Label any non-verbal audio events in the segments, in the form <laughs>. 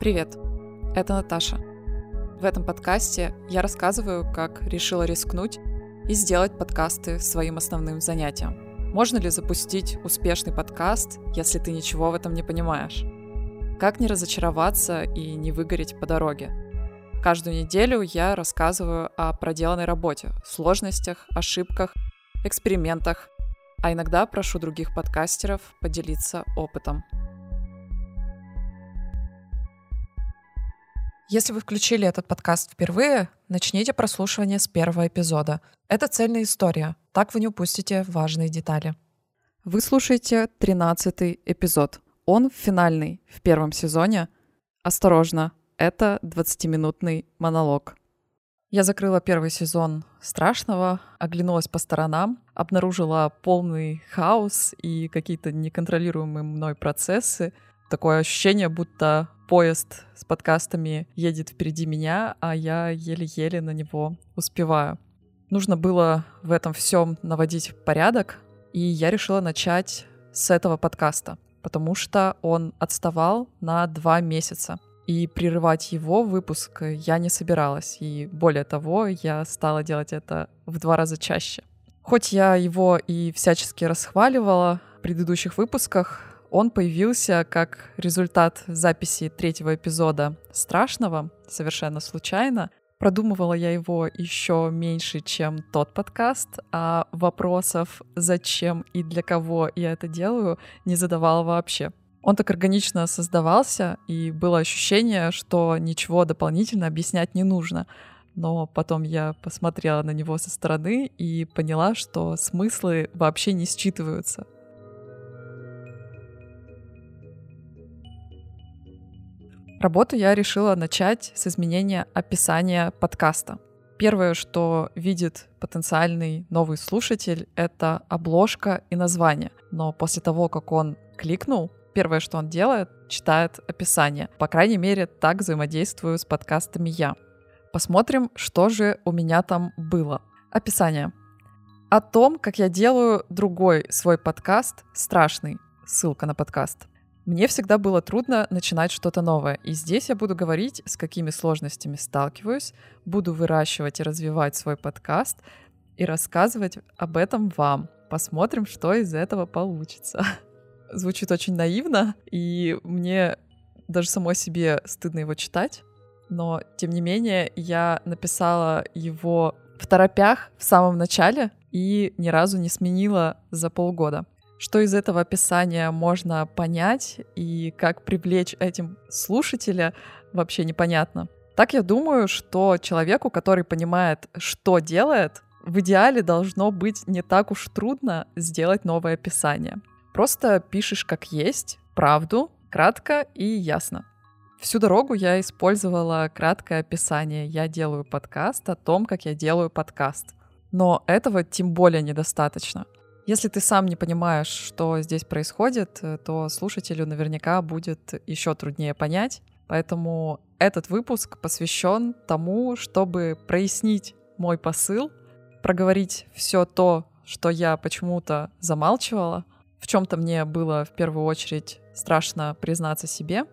Привет, это Наташа. В этом подкасте я рассказываю, как решила рискнуть и сделать подкасты своим основным занятием. Можно ли запустить успешный подкаст, если ты ничего в этом не понимаешь? Как не разочароваться и не выгореть по дороге? Каждую неделю я рассказываю о проделанной работе, сложностях, ошибках, экспериментах, а иногда прошу других подкастеров поделиться опытом. Если вы включили этот подкаст впервые, начните прослушивание с первого эпизода. Это цельная история, так вы не упустите важные детали. Вы слушаете 13 эпизод. Он финальный в первом сезоне. Осторожно, это 20-минутный монолог. Я закрыла первый сезон страшного, оглянулась по сторонам, обнаружила полный хаос и какие-то неконтролируемые мной процессы. Такое ощущение, будто поезд с подкастами едет впереди меня, а я еле-еле на него успеваю. Нужно было в этом всем наводить порядок, и я решила начать с этого подкаста, потому что он отставал на два месяца. И прерывать его выпуск я не собиралась. И более того, я стала делать это в два раза чаще. Хоть я его и всячески расхваливала в предыдущих выпусках, он появился как результат записи третьего эпизода «Страшного», совершенно случайно. Продумывала я его еще меньше, чем тот подкаст, а вопросов, зачем и для кого я это делаю, не задавала вообще. Он так органично создавался, и было ощущение, что ничего дополнительно объяснять не нужно. Но потом я посмотрела на него со стороны и поняла, что смыслы вообще не считываются. Работу я решила начать с изменения описания подкаста. Первое, что видит потенциальный новый слушатель, это обложка и название. Но после того, как он кликнул, первое, что он делает, читает описание. По крайней мере, так взаимодействую с подкастами я. Посмотрим, что же у меня там было. Описание. О том, как я делаю другой свой подкаст, страшный. Ссылка на подкаст. Мне всегда было трудно начинать что-то новое, и здесь я буду говорить, с какими сложностями сталкиваюсь, буду выращивать и развивать свой подкаст и рассказывать об этом вам. Посмотрим, что из этого получится. <laughs> звучит очень наивно, и мне даже самой себе стыдно его читать. Но, тем не менее, я написала его в торопях в самом начале и ни разу не сменила за полгода. Что из этого описания можно понять и как привлечь этим слушателя, вообще непонятно. Так я думаю, что человеку, который понимает, что делает, в идеале должно быть не так уж трудно сделать новое описание. Просто пишешь как есть, правду, кратко и ясно. Всю дорогу я использовала краткое описание. Я делаю подкаст о том, как я делаю подкаст. Но этого тем более недостаточно. Если ты сам не понимаешь, что здесь происходит, то слушателю наверняка будет еще труднее понять. Поэтому этот выпуск посвящен тому, чтобы прояснить мой посыл, проговорить все то, что я почему-то замалчивала, в чем-то мне было в первую очередь страшно признаться себе,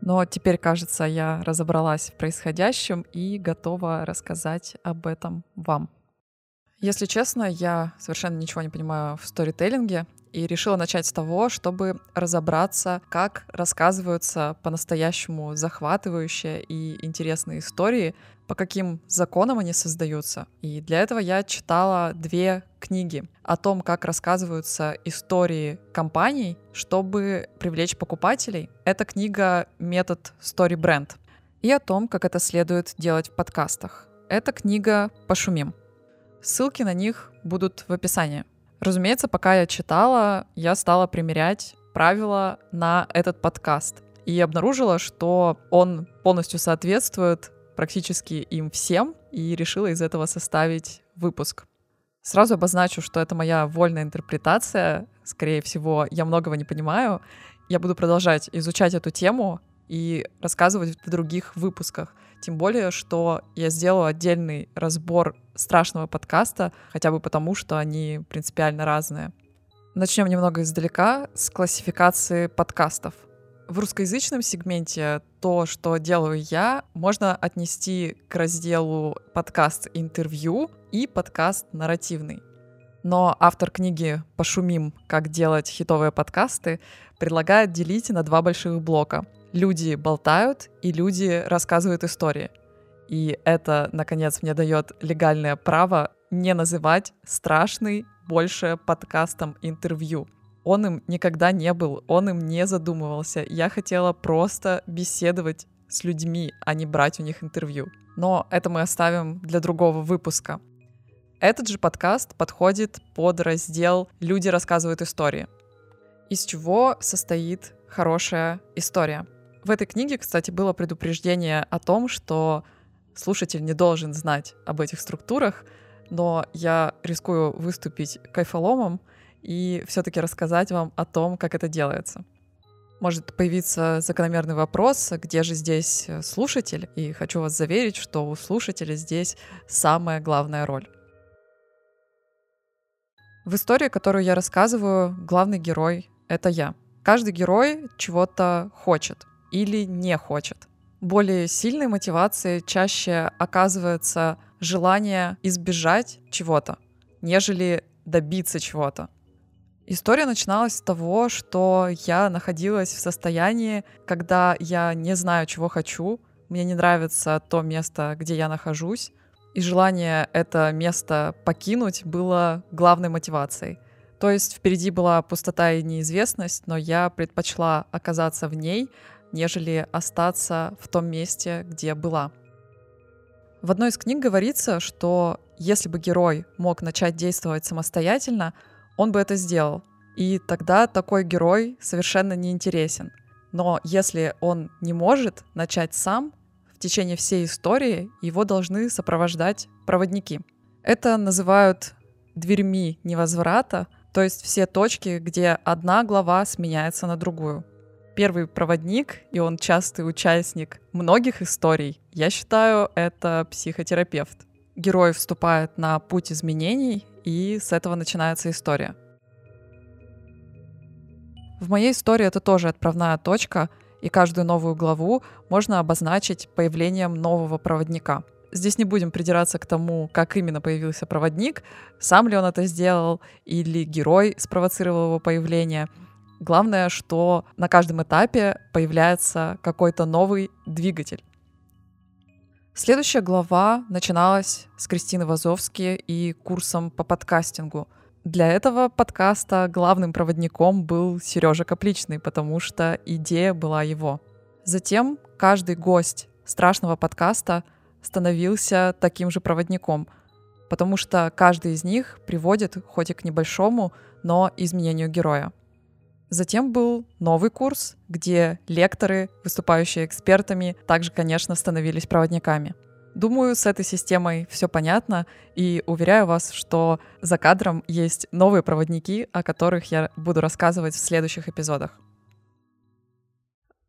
но теперь, кажется, я разобралась в происходящем и готова рассказать об этом вам. Если честно, я совершенно ничего не понимаю в сторителлинге и решила начать с того, чтобы разобраться, как рассказываются по-настоящему захватывающие и интересные истории, по каким законам они создаются. И для этого я читала две книги о том, как рассказываются истории компаний, чтобы привлечь покупателей. Это книга «Метод Story Brand» и о том, как это следует делать в подкастах. Это книга «Пошумим». Ссылки на них будут в описании. Разумеется, пока я читала, я стала примерять правила на этот подкаст и обнаружила, что он полностью соответствует практически им всем, и решила из этого составить выпуск. Сразу обозначу, что это моя вольная интерпретация. Скорее всего, я многого не понимаю. Я буду продолжать изучать эту тему и рассказывать в других выпусках. Тем более, что я сделаю отдельный разбор страшного подкаста, хотя бы потому, что они принципиально разные. Начнем немного издалека с классификации подкастов. В русскоязычном сегменте то, что делаю я, можно отнести к разделу подкаст интервью и подкаст нарративный. Но автор книги «Пошумим. Как делать хитовые подкасты» предлагает делить на два больших блока. Люди болтают и люди рассказывают истории. И это, наконец, мне дает легальное право не называть страшный больше подкастом интервью он им никогда не был, он им не задумывался. Я хотела просто беседовать с людьми, а не брать у них интервью. Но это мы оставим для другого выпуска. Этот же подкаст подходит под раздел «Люди рассказывают истории». Из чего состоит хорошая история? В этой книге, кстати, было предупреждение о том, что слушатель не должен знать об этих структурах, но я рискую выступить кайфоломом — и все-таки рассказать вам о том, как это делается. Может появиться закономерный вопрос, где же здесь э, слушатель? И хочу вас заверить, что у слушателя здесь самая главная роль. В истории, которую я рассказываю, главный герой — это я. Каждый герой чего-то хочет или не хочет. Более сильной мотивацией чаще оказывается желание избежать чего-то, нежели добиться чего-то. История начиналась с того, что я находилась в состоянии, когда я не знаю, чего хочу, мне не нравится то место, где я нахожусь, и желание это место покинуть было главной мотивацией. То есть впереди была пустота и неизвестность, но я предпочла оказаться в ней, нежели остаться в том месте, где была. В одной из книг говорится, что если бы герой мог начать действовать самостоятельно, он бы это сделал. И тогда такой герой совершенно не интересен. Но если он не может начать сам, в течение всей истории его должны сопровождать проводники. Это называют дверьми невозврата, то есть все точки, где одна глава сменяется на другую. Первый проводник, и он частый участник многих историй, я считаю, это психотерапевт. Герой вступает на путь изменений, и с этого начинается история. В моей истории это тоже отправная точка, и каждую новую главу можно обозначить появлением нового проводника. Здесь не будем придираться к тому, как именно появился проводник, сам ли он это сделал, или герой спровоцировал его появление. Главное, что на каждом этапе появляется какой-то новый двигатель. Следующая глава начиналась с Кристины Вазовски и курсом по подкастингу. Для этого подкаста главным проводником был Сережа Капличный, потому что идея была его. Затем каждый гость страшного подкаста становился таким же проводником, потому что каждый из них приводит хоть и к небольшому, но изменению героя. Затем был новый курс, где лекторы, выступающие экспертами, также, конечно, становились проводниками. Думаю, с этой системой все понятно, и уверяю вас, что за кадром есть новые проводники, о которых я буду рассказывать в следующих эпизодах.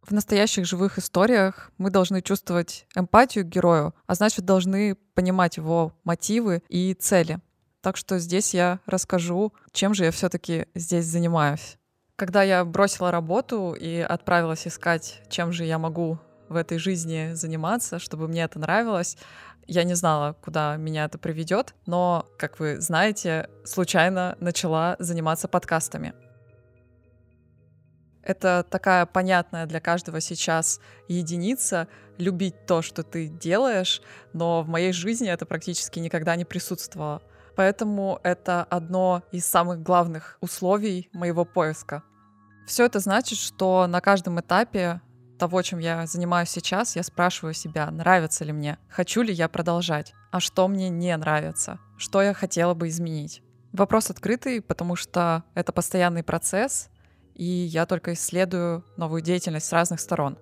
В настоящих живых историях мы должны чувствовать эмпатию к герою, а значит, должны понимать его мотивы и цели. Так что здесь я расскажу, чем же я все-таки здесь занимаюсь. Когда я бросила работу и отправилась искать, чем же я могу в этой жизни заниматься, чтобы мне это нравилось, я не знала, куда меня это приведет, но, как вы знаете, случайно начала заниматься подкастами. Это такая понятная для каждого сейчас единица — любить то, что ты делаешь, но в моей жизни это практически никогда не присутствовало. Поэтому это одно из самых главных условий моего поиска. Все это значит, что на каждом этапе того, чем я занимаюсь сейчас, я спрашиваю себя, нравится ли мне, хочу ли я продолжать, а что мне не нравится, что я хотела бы изменить. Вопрос открытый, потому что это постоянный процесс, и я только исследую новую деятельность с разных сторон.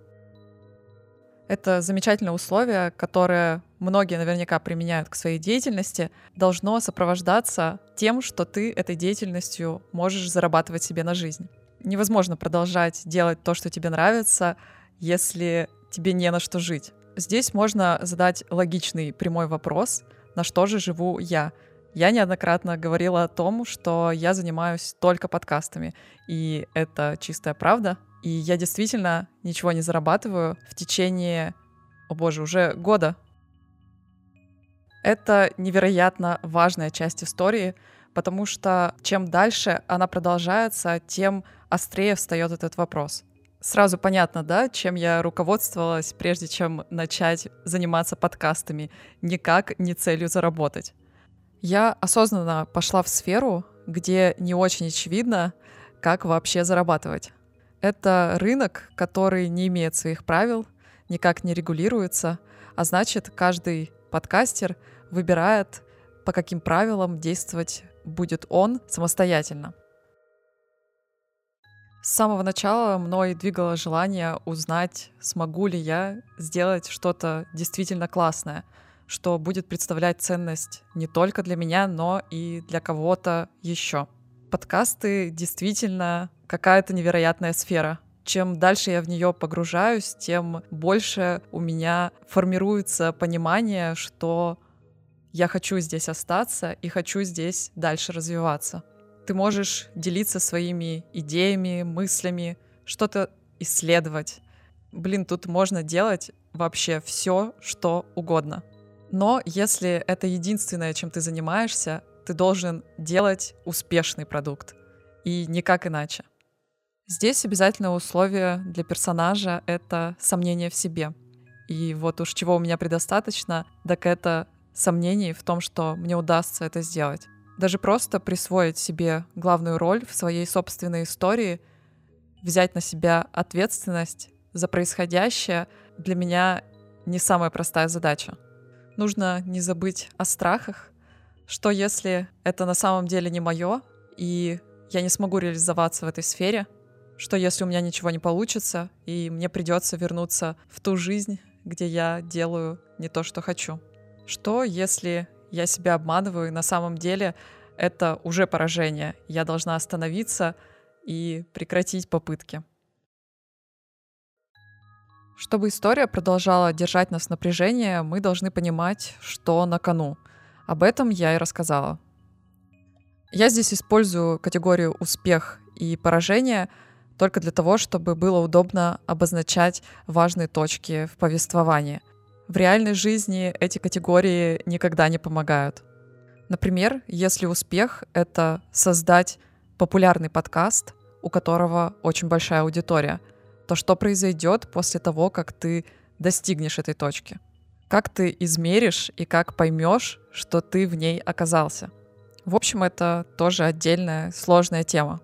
Это замечательное условие, которое многие наверняка применяют к своей деятельности, должно сопровождаться тем, что ты этой деятельностью можешь зарабатывать себе на жизнь. Невозможно продолжать делать то, что тебе нравится, если тебе не на что жить. Здесь можно задать логичный прямой вопрос, на что же живу я. Я неоднократно говорила о том, что я занимаюсь только подкастами, и это чистая правда. И я действительно ничего не зарабатываю в течение, о боже, уже года. Это невероятно важная часть истории, потому что чем дальше она продолжается, тем острее встает этот вопрос. Сразу понятно, да, чем я руководствовалась, прежде чем начать заниматься подкастами. Никак не целью заработать. Я осознанно пошла в сферу, где не очень очевидно, как вообще зарабатывать. Это рынок, который не имеет своих правил, никак не регулируется, а значит, каждый подкастер выбирает, по каким правилам действовать будет он самостоятельно. С самого начала мной двигало желание узнать, смогу ли я сделать что-то действительно классное, что будет представлять ценность не только для меня, но и для кого-то еще. Подкасты действительно какая-то невероятная сфера. Чем дальше я в нее погружаюсь, тем больше у меня формируется понимание, что я хочу здесь остаться и хочу здесь дальше развиваться. Ты можешь делиться своими идеями, мыслями, что-то исследовать. Блин, тут можно делать вообще все, что угодно. Но если это единственное, чем ты занимаешься, ты должен делать успешный продукт. И никак иначе. Здесь обязательное условие для персонажа — это сомнение в себе. И вот уж чего у меня предостаточно, так это сомнений в том, что мне удастся это сделать. Даже просто присвоить себе главную роль в своей собственной истории, взять на себя ответственность за происходящее для меня не самая простая задача. Нужно не забыть о страхах, что если это на самом деле не мое, и я не смогу реализоваться в этой сфере, что если у меня ничего не получится, и мне придется вернуться в ту жизнь, где я делаю не то, что хочу. Что, если я себя обманываю, и на самом деле это уже поражение. Я должна остановиться и прекратить попытки. Чтобы история продолжала держать нас в напряжении, мы должны понимать, что на кону. Об этом я и рассказала. Я здесь использую категорию «успех» и «поражение» только для того, чтобы было удобно обозначать важные точки в повествовании — в реальной жизни эти категории никогда не помогают. Например, если успех — это создать популярный подкаст, у которого очень большая аудитория, то что произойдет после того, как ты достигнешь этой точки? Как ты измеришь и как поймешь, что ты в ней оказался? В общем, это тоже отдельная сложная тема.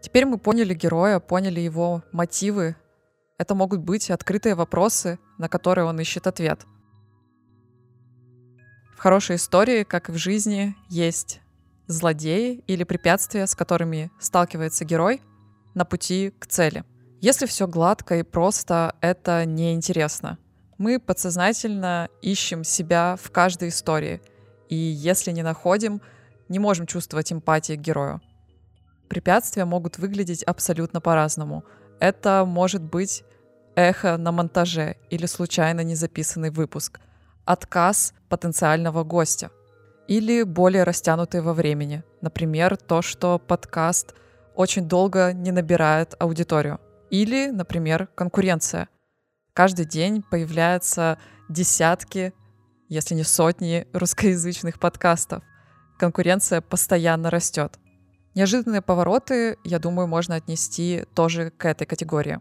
Теперь мы поняли героя, поняли его мотивы, это могут быть открытые вопросы, на которые он ищет ответ. В хорошей истории, как и в жизни, есть злодеи или препятствия, с которыми сталкивается герой на пути к цели. Если все гладко и просто, это неинтересно. Мы подсознательно ищем себя в каждой истории, и если не находим, не можем чувствовать эмпатии к герою. Препятствия могут выглядеть абсолютно по-разному — это может быть эхо на монтаже или случайно незаписанный выпуск, отказ потенциального гостя или более растянутый во времени. Например, то, что подкаст очень долго не набирает аудиторию. Или, например, конкуренция. Каждый день появляются десятки, если не сотни русскоязычных подкастов. Конкуренция постоянно растет. Неожиданные повороты, я думаю, можно отнести тоже к этой категории.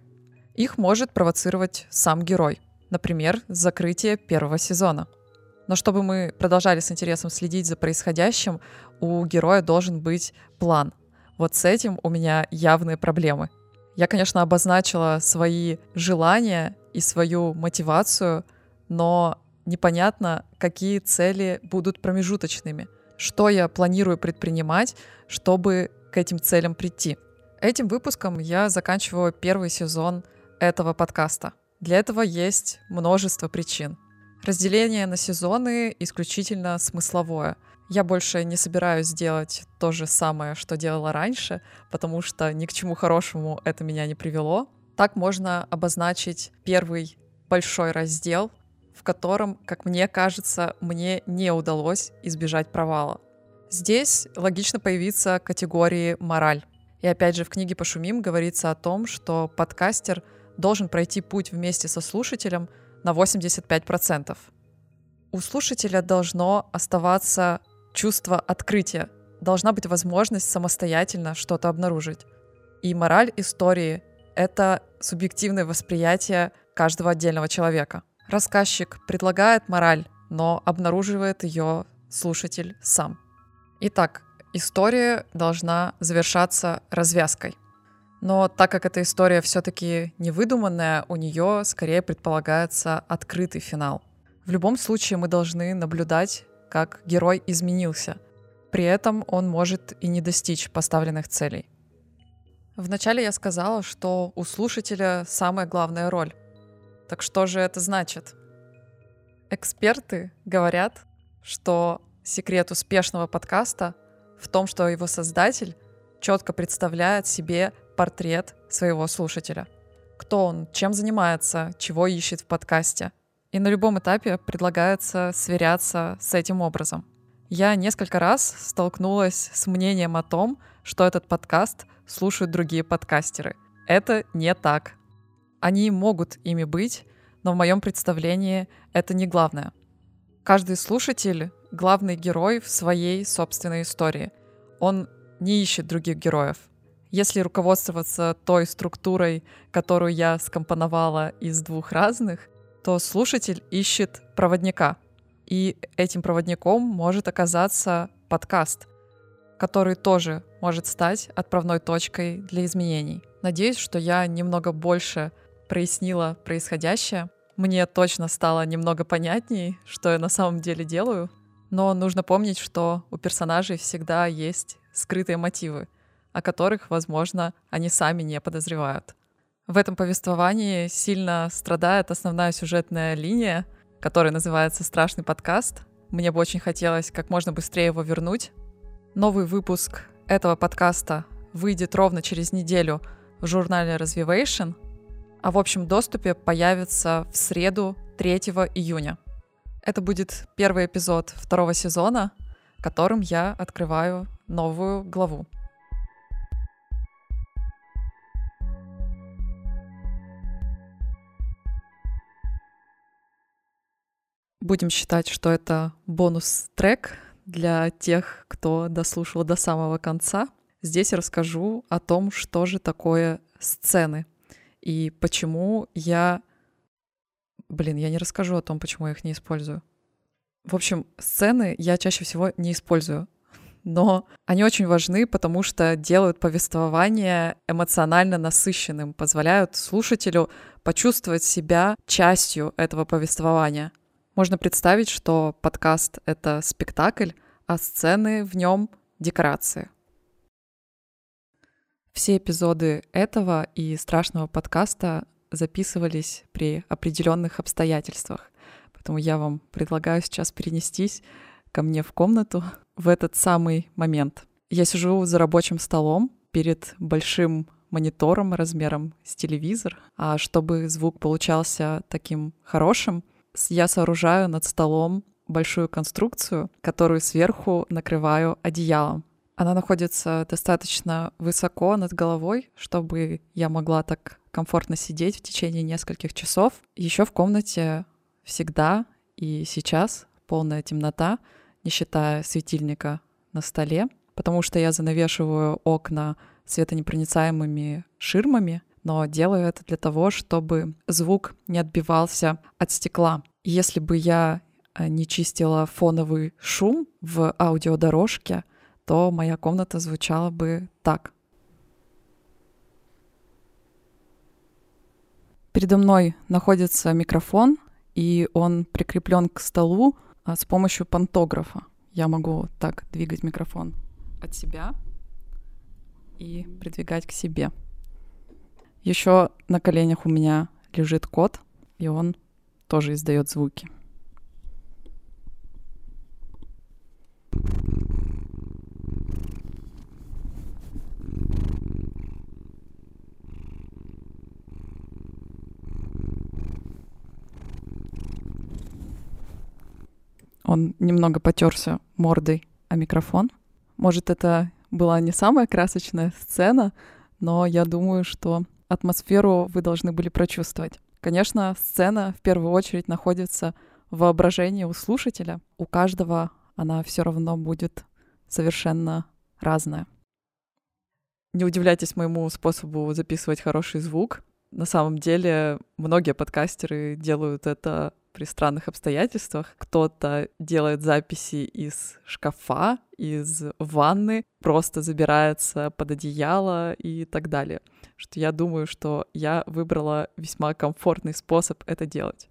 Их может провоцировать сам герой. Например, закрытие первого сезона. Но чтобы мы продолжали с интересом следить за происходящим, у героя должен быть план. Вот с этим у меня явные проблемы. Я, конечно, обозначила свои желания и свою мотивацию, но непонятно, какие цели будут промежуточными — что я планирую предпринимать, чтобы к этим целям прийти. Этим выпуском я заканчиваю первый сезон этого подкаста. Для этого есть множество причин. Разделение на сезоны исключительно смысловое. Я больше не собираюсь делать то же самое, что делала раньше, потому что ни к чему хорошему это меня не привело. Так можно обозначить первый большой раздел в котором, как мне кажется, мне не удалось избежать провала. Здесь логично появиться категории «мораль». И опять же, в книге «Пошумим» говорится о том, что подкастер должен пройти путь вместе со слушателем на 85%. У слушателя должно оставаться чувство открытия, должна быть возможность самостоятельно что-то обнаружить. И мораль истории — это субъективное восприятие каждого отдельного человека. Рассказчик предлагает мораль, но обнаруживает ее слушатель сам. Итак, история должна завершаться развязкой. Но так как эта история все-таки невыдуманная, у нее скорее предполагается открытый финал. В любом случае мы должны наблюдать, как герой изменился. При этом он может и не достичь поставленных целей. Вначале я сказала, что у слушателя самая главная роль. Так что же это значит? Эксперты говорят, что секрет успешного подкаста в том, что его создатель четко представляет себе портрет своего слушателя. Кто он, чем занимается, чего ищет в подкасте. И на любом этапе предлагается сверяться с этим образом. Я несколько раз столкнулась с мнением о том, что этот подкаст слушают другие подкастеры. Это не так. Они могут ими быть, но в моем представлении это не главное. Каждый слушатель — главный герой в своей собственной истории. Он не ищет других героев. Если руководствоваться той структурой, которую я скомпоновала из двух разных, то слушатель ищет проводника. И этим проводником может оказаться подкаст, который тоже может стать отправной точкой для изменений. Надеюсь, что я немного больше прояснила происходящее. Мне точно стало немного понятней, что я на самом деле делаю. Но нужно помнить, что у персонажей всегда есть скрытые мотивы, о которых, возможно, они сами не подозревают. В этом повествовании сильно страдает основная сюжетная линия, которая называется «Страшный подкаст». Мне бы очень хотелось как можно быстрее его вернуть. Новый выпуск этого подкаста выйдет ровно через неделю в журнале Развивation, а в общем доступе появится в среду 3 июня. Это будет первый эпизод второго сезона, которым я открываю новую главу. Будем считать, что это бонус-трек для тех, кто дослушал до самого конца. Здесь расскажу о том, что же такое сцены и почему я... Блин, я не расскажу о том, почему я их не использую. В общем, сцены я чаще всего не использую, <laughs> но они очень важны, потому что делают повествование эмоционально насыщенным, позволяют слушателю почувствовать себя частью этого повествования — можно представить, что подкаст — это спектакль, а сцены в нем — декорации. Все эпизоды этого и страшного подкаста записывались при определенных обстоятельствах. Поэтому я вам предлагаю сейчас перенестись ко мне в комнату в этот самый момент. Я сижу за рабочим столом перед большим монитором размером с телевизор, а чтобы звук получался таким хорошим, я сооружаю над столом большую конструкцию, которую сверху накрываю одеялом. Она находится достаточно высоко над головой, чтобы я могла так комфортно сидеть в течение нескольких часов. Еще в комнате всегда и сейчас полная темнота, не считая светильника на столе, потому что я занавешиваю окна светонепроницаемыми ширмами, но делаю это для того, чтобы звук не отбивался от стекла. Если бы я э, не чистила фоновый шум в аудиодорожке, то моя комната звучала бы так. Передо мной находится микрофон, и он прикреплен к столу а, с помощью пантографа. Я могу так двигать микрофон от себя и придвигать к себе. Еще на коленях у меня лежит кот, и он тоже издает звуки. Он немного потерся мордой о микрофон. Может, это была не самая красочная сцена, но я думаю, что атмосферу вы должны были прочувствовать. Конечно, сцена в первую очередь находится в воображении у слушателя. У каждого она все равно будет совершенно разная. Не удивляйтесь моему способу записывать хороший звук. На самом деле, многие подкастеры делают это при странных обстоятельствах. Кто-то делает записи из шкафа, из ванны, просто забирается под одеяло и так далее. Что я думаю, что я выбрала весьма комфортный способ это делать.